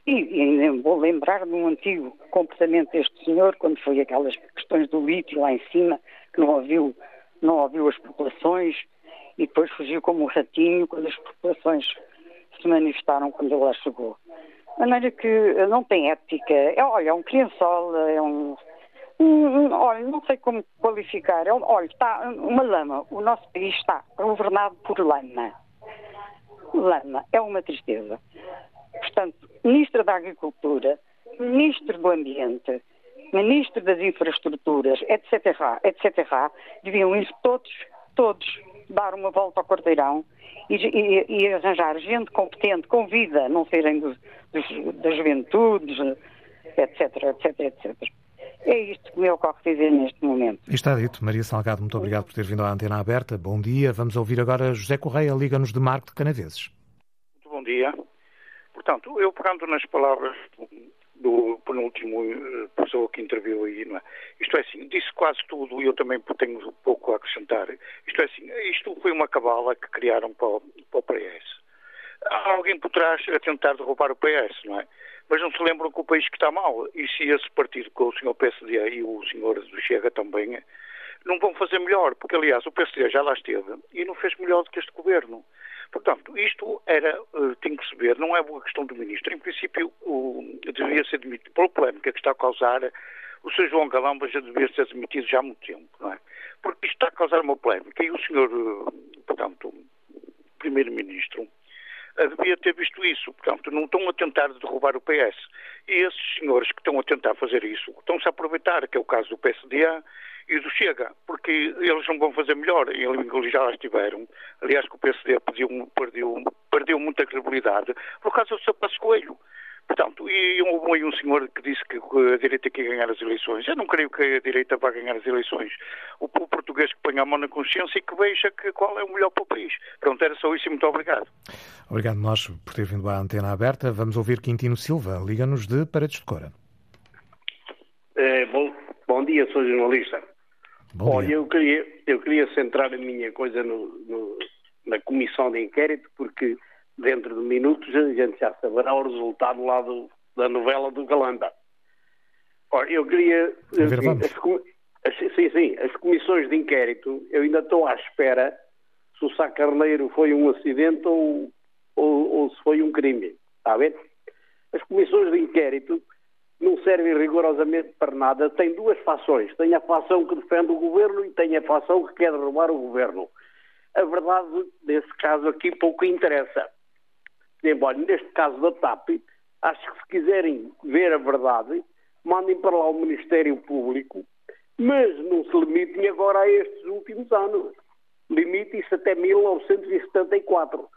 e, e ainda vou lembrar de um antigo comportamento deste senhor, quando foi aquelas questões do lítio lá em cima, que não ouviu, não ouviu as populações e depois fugiu como um ratinho quando as populações se manifestaram quando ele lá chegou. De maneira que não tem ética. É, olha, é um criançola, é um, um, olha, não sei como qualificar. É, olha, está uma lama. O nosso país está governado por lama. Lama. É uma tristeza. Portanto, Ministra da Agricultura, Ministro do Ambiente, Ministro das Infraestruturas, etc., etc., deviam ir todos, todos, dar uma volta ao quarteirão e, e, e arranjar gente competente, com vida, não serem dos, dos, das juventudes, etc., etc., etc. É isto que me ocorre dizer neste momento. Está dito. Maria Salgado, muito obrigado por ter vindo à antena aberta. Bom dia. Vamos ouvir agora José Correia, Liga-nos de Marco de Canaveses. Muito bom dia. Portanto, eu pegando nas palavras do penúltimo eh, pessoa que interviu aí, não é? Isto é assim, disse quase tudo e eu também tenho pouco a acrescentar. Isto é assim, isto foi uma cabala que criaram para o, para o PS. Há alguém por trás a tentar derrubar o PS, não é? Mas não se lembram que o país que está mal. E se esse partido com o senhor PSD e o senhor do Chega também não vão fazer melhor, porque aliás o PSD já lá esteve e não fez melhor do que este governo. Portanto, isto era, uh, tem que saber, não é uma questão do ministro. Em princípio, uh, devia ser demitido. Pela polémica que está a causar, o Sr. João Galamba já devia ser demitido já há muito tempo, não é? Porque isto está a causar uma polémica e o senhor, uh, portanto, primeiro-ministro, devia ter visto isso. Portanto, não estão a tentar derrubar o PS. E esses senhores que estão a tentar fazer isso estão-se a aproveitar, que é o caso do PSDA e do Chega, porque eles não vão fazer melhor, e eles já lá estiveram. Aliás, que o PSD perdeu, perdeu, perdeu muita credibilidade por causa do seu passo coelho. Portanto, e houve aí um senhor que disse que a direita quer ganhar as eleições. Eu não creio que a direita vá ganhar as eleições. O povo português que põe a mão na consciência e que veja que qual é o melhor para o país. Pronto, era só isso e muito obrigado. Obrigado nós por ter vindo à antena aberta. Vamos ouvir Quintino Silva. Liga-nos de Paredes de Cora. É, bom, bom dia, sou jornalista. Bom Olha, eu queria, eu queria centrar a minha coisa no, no, na comissão de inquérito, porque dentro de minutos a gente já saberá o resultado lá do, da novela do Galanda. Olha, eu queria. As, as, sim, sim, as comissões de inquérito, eu ainda estou à espera se o Sá Carneiro foi um acidente ou, ou, ou se foi um crime. Está a ver? As comissões de inquérito não servem rigorosamente para nada. Tem duas fações. Tem a fação que defende o governo e tem a fação que quer derrubar o governo. A verdade, nesse caso aqui, pouco interessa. Embora, neste caso da TAP, acho que se quiserem ver a verdade, mandem para lá o Ministério Público, mas não se limitem agora a estes últimos anos. Limitem-se até 1974,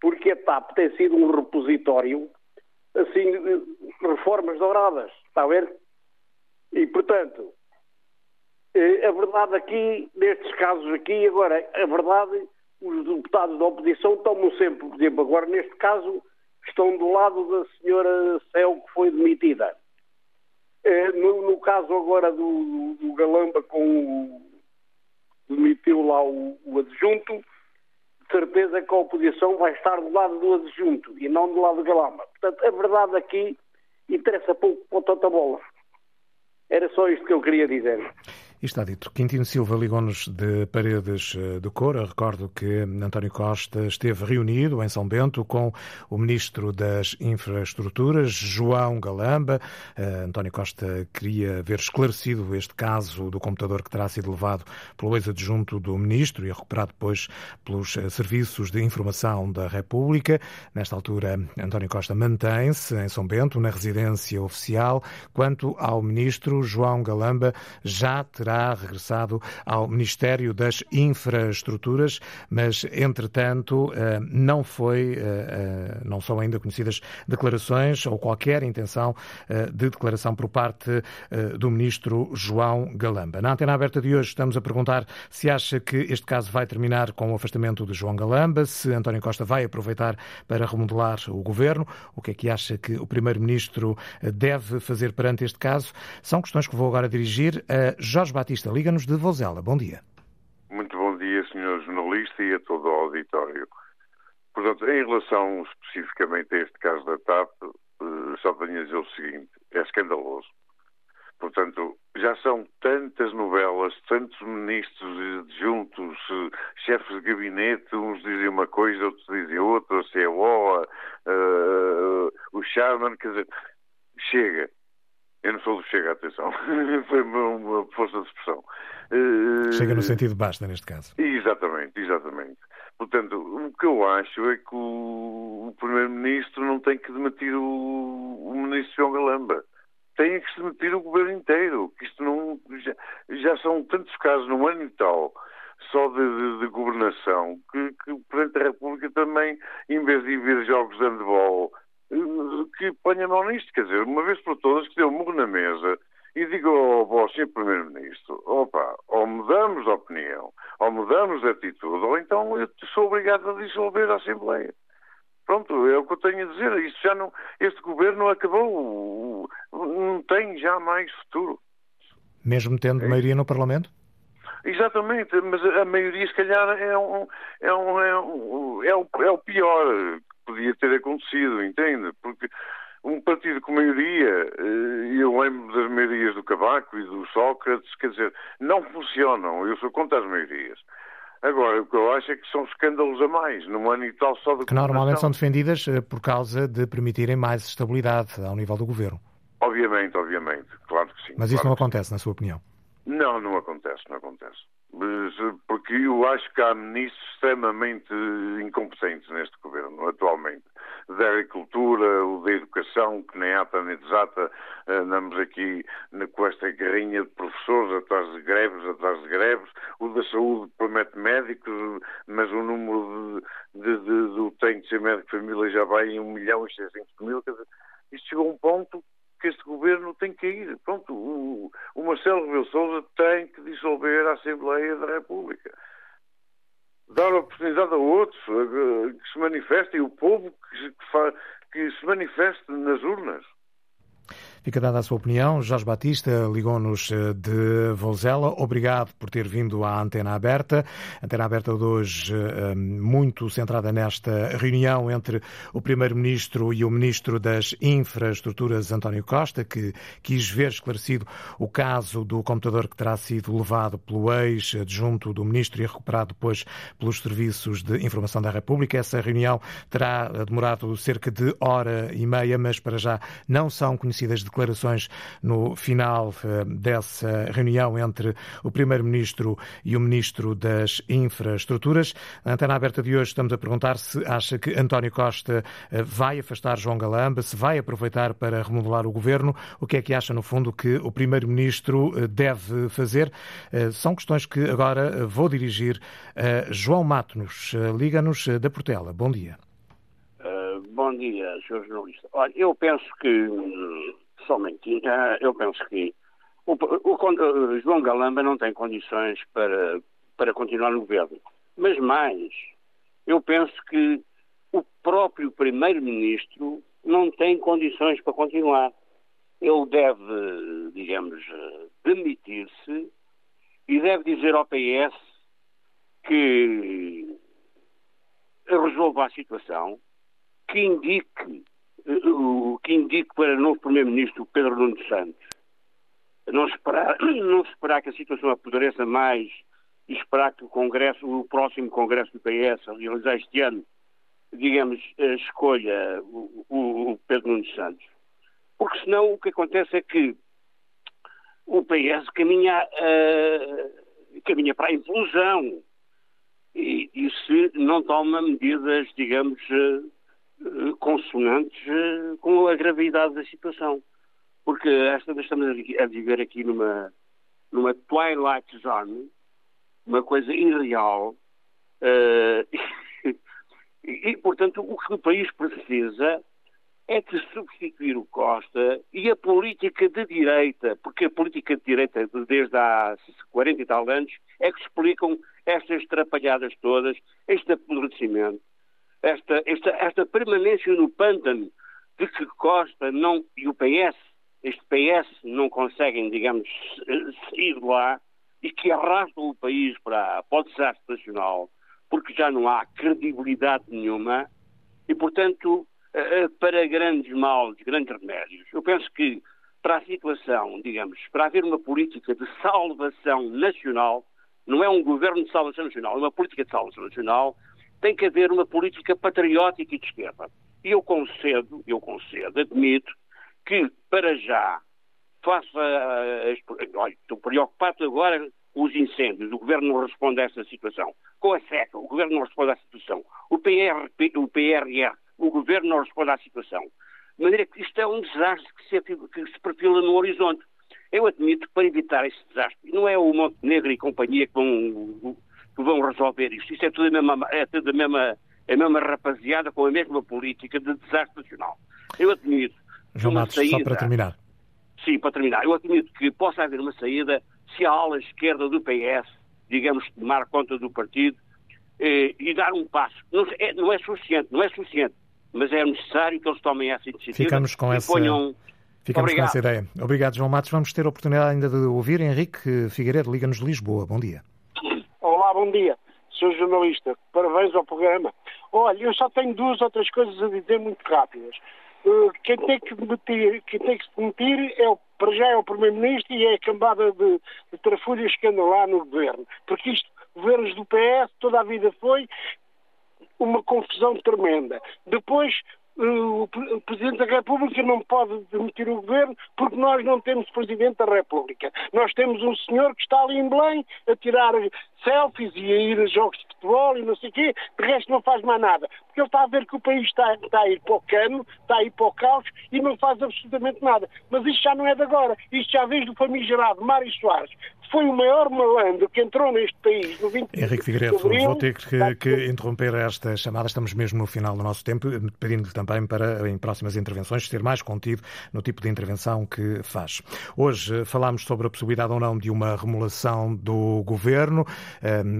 porque a TAP tem sido um repositório assim, reformas douradas, está a ver? E, portanto, eh, a verdade aqui, nestes casos aqui, agora, a verdade, os deputados da oposição tomam sempre, por exemplo, agora neste caso, estão do lado da senhora Céu que foi demitida. É, no, no, caso agora do, do, Galamba com o, demitiu lá o, o adjunto, de certeza que a oposição vai estar do lado do adjunto e não do lado do Galamba. Portanto, a verdade aqui interessa pouco para o Tata Bola. Era só isto que eu queria dizer. Está dito. Quintino Silva ligou-nos de Paredes eh, de Cora. Recordo que António Costa esteve reunido em São Bento com o Ministro das Infraestruturas, João Galamba. Uh, António Costa queria ver esclarecido este caso do computador que terá sido levado pelo ex-adjunto do Ministro e recuperado depois pelos eh, Serviços de Informação da República. Nesta altura, António Costa mantém-se em São Bento, na residência oficial. Quanto ao Ministro, João Galamba já terá terá regressado ao Ministério das Infraestruturas, mas entretanto eh, não foi, eh, eh, não são ainda conhecidas declarações ou qualquer intenção de declaração por parte do Ministro João Galamba. Na antena aberta de hoje estamos a perguntar se acha que este caso vai terminar com o afastamento de João Galamba, se António Costa vai aproveitar para remodelar o governo, o que é que acha que o Primeiro-Ministro deve fazer perante este caso. São questões que vou agora dirigir a Jorge Batista, liga-nos de Vozela. Bom dia. Muito bom dia, senhor jornalista e a todo o auditório. Portanto, em relação especificamente a este caso da TAP, eh, só tenho a dizer o seguinte: é escandaloso. Portanto, já são tantas novelas, tantos ministros adjuntos, eh, chefes de gabinete, uns dizem uma coisa, outros dizem outra, a CEO, uh, o Sherman, quer dizer, chega. Eu não sou do Chega, atenção. <laughs> Foi uma força de expressão. Chega no sentido basta, neste caso. Exatamente, exatamente. Portanto, o que eu acho é que o, Primeiro-Ministro não tem que demitir o, o Ministro João Galamba. Tem que se demitir o governo inteiro. Que isto não, já, já são tantos casos num ano e tal só de, de, de, governação, que, que, o Presidente da República também, em vez de ver jogos de handball que ponha a mão nisto, quer dizer, uma vez por todas que dê um murro na mesa e diga ao vosso. Primeiro-Ministro, opa, ou mudamos de opinião, ou mudamos de atitude, ou então eu sou obrigado a dissolver a Assembleia. Pronto, é o que eu tenho a dizer. Isto já não, este governo acabou, não tem já mais futuro. Mesmo tendo é. maioria no Parlamento? Exatamente, mas a maioria se calhar é um, é um, é, um, é, o, é o pior podia ter acontecido, entende? Porque um partido com maioria, eh, e eu lembro das maiorias do Cavaco e do Sócrates, quer dizer, não funcionam. Eu sou contra as maiorias. Agora, o que eu acho é que são escândalos a mais, num ano e tal só de Que normalmente são defendidas eh, por causa de permitirem mais estabilidade ao nível do governo. Obviamente, obviamente, claro que sim. Mas claro isso não acontece, sim. na sua opinião? Não, não acontece, não acontece. Eh, porque eu acho que há ministros extremamente incompetentes neste governo, atualmente. Da agricultura, o da educação, que nem ata nem desata, andamos aqui com esta guerrinha de professores atrás de greves, atrás de greves. O da saúde promete médicos, mas o número de, de, de, de ser médico de família já vai em 1 milhão e 600 mil. Isto chegou a um ponto que este governo tem que ir. Pronto, o, o Marcelo Rebelo Sousa tem que dissolver a Assembleia da República. Dar oportunidade a outros que se manifestem, o povo que, que, que se manifeste nas urnas. Fica dada a sua opinião. Jorge Batista ligou-nos eh, de Vozela. Obrigado por ter vindo à Antena Aberta. Antena Aberta de hoje eh, muito centrada nesta reunião entre o Primeiro-Ministro e o Ministro das Infraestruturas, António Costa, que quis ver esclarecido o caso do computador que terá sido levado pelo ex-adjunto do Ministro e recuperado depois pelos Serviços de Informação da República. Essa reunião terá demorado cerca de hora e meia, mas para já não são conhecidas declarações no final eh, dessa reunião entre o Primeiro-Ministro e o Ministro das Infraestruturas. Na antena aberta de hoje estamos a perguntar se acha que António Costa eh, vai afastar João Galamba, se vai aproveitar para remodelar o governo. O que é que acha, no fundo, que o Primeiro-Ministro eh, deve fazer? São questões que agora vou dirigir a João Matos. Liga-nos da Portela. Bom dia. Bom dia, Sr. Jornalista. Olha, eu penso que hum, somente, eu penso que o, o, o, João Galamba não tem condições para, para continuar no governo. Mas mais, eu penso que o próprio Primeiro-Ministro não tem condições para continuar. Ele deve, digamos, demitir-se e deve dizer ao PS que resolva a situação, que indique, que indique para o novo Primeiro-Ministro Pedro Nuno Santos não esperar, <coughs> não esperar que a situação apodreça mais e esperar que o Congresso, o próximo Congresso do PS, a realizar este ano, digamos, escolha o, o Pedro Nuno Santos. Porque senão o que acontece é que o PS caminha, uh, caminha para a implosão e, e, se não toma medidas, digamos, uh, consonantes uh, com a gravidade da situação. Porque esta estamos a viver aqui numa, numa Twilight Zone, uma coisa irreal, <laughs> e, e, portanto, o que o país precisa é de substituir o Costa e a política de direita, porque a política de direita, desde há 40 e tal anos, é que explicam estas trapalhadas todas, este apodrecimento, esta, esta, esta permanência no pântano de que Costa não, e o PS, este PS não conseguem, digamos, sair de lá e que arrastam o país para, para o desastre nacional, porque já não há credibilidade nenhuma e, portanto, eh, para grandes males, grandes remédios. Eu penso que para a situação, digamos, para haver uma política de salvação nacional, não é um governo de salvação nacional, é uma política de salvação nacional, tem que haver uma política patriótica e de esquerda. E eu concedo, eu concedo, admito que para já, faça. Olha, estou preocupado agora com os incêndios, o governo não responde a essa situação. Com a seca, o governo não responde à situação. O, PR, o PRR o governo não responde à situação. De maneira que isto é um desastre que se, que se perfila no horizonte. Eu admito que para evitar esse desastre, não é o Montenegro e companhia que vão, que vão resolver isto. Isto é tudo a mesma, é tudo a mesma, a mesma rapaziada com a mesma política de desastre nacional. Eu admito. João Matos, saída, só para terminar. Sim, para terminar. Eu admito que possa haver uma saída se a ala esquerda do PS, digamos, tomar conta do partido eh, e dar um passo. Não é, não é suficiente, não é suficiente mas é necessário que eles tomem essa iniciativa Ficamos com essa... ponham... Ficamos Obrigado. com essa ideia. Obrigado, João Matos. Vamos ter a oportunidade ainda de ouvir Henrique Figueiredo, Liga-nos de Lisboa. Bom dia. Olá, bom dia. Sou jornalista. Parabéns ao programa. Olha, eu só tenho duas ou três coisas a dizer muito rápidas. Uh, quem tem que demitir, quem tem que se demitir é o, para já é o Primeiro-Ministro e é a cambada de, de trafulhas que lá no governo. Porque isto, governos do PS, toda a vida foi uma confusão tremenda. Depois, eh, o Presidente da República não pode demitir o governo porque nós não temos Presidente da República. Nós temos um senhor que está ali em Belém a tirar selfies e a ir a jogos de futebol e não sei o quê, de resto não faz mais nada. Porque ele está a ver que o país está, está a ir para o cano, está a ir para o caos e não faz absolutamente nada. Mas isto já não é de agora. Isto já vem do famigerado Mário Soares, foi o maior malandro que entrou neste país no 20 Henrique Figueiredo, vou ter que, que, interromper esta chamada. Estamos mesmo no final do nosso tempo, pedindo-lhe também para, em próximas intervenções, ser mais contido no tipo de intervenção que faz. Hoje falámos sobre a possibilidade ou não de uma remulação do governo.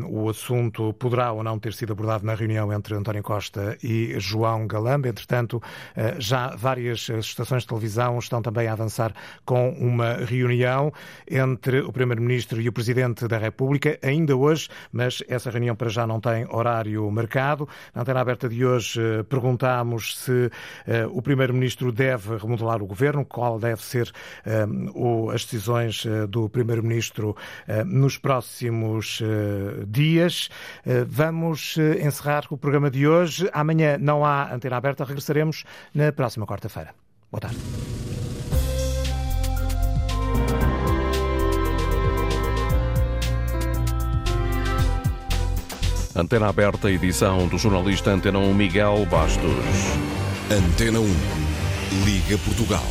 O assunto poderá ou não ter sido abordado na reunião entre António Costa e João Galamba. Entretanto, eh, já várias estações de televisão estão também a avançar com uma reunião entre o Primeiro-Ministro Primeiro-Ministro e o Presidente da República, ainda hoje, mas essa reunião para já não tem horário marcado. Na antena aberta de hoje eh, perguntámos se uh, o Primeiro-Ministro deve remodelar o governo, qual deve ser uh, as decisões do Primeiro-Ministro nos próximos dias. Vamos encerrar o programa de hoje. Amanhã não há antena aberta, regressaremos na próxima quarta-feira. Boa tarde. Antena aberta, edição do jornalista Antena 1 Miguel Bastos. Antena 1, Liga Portugal.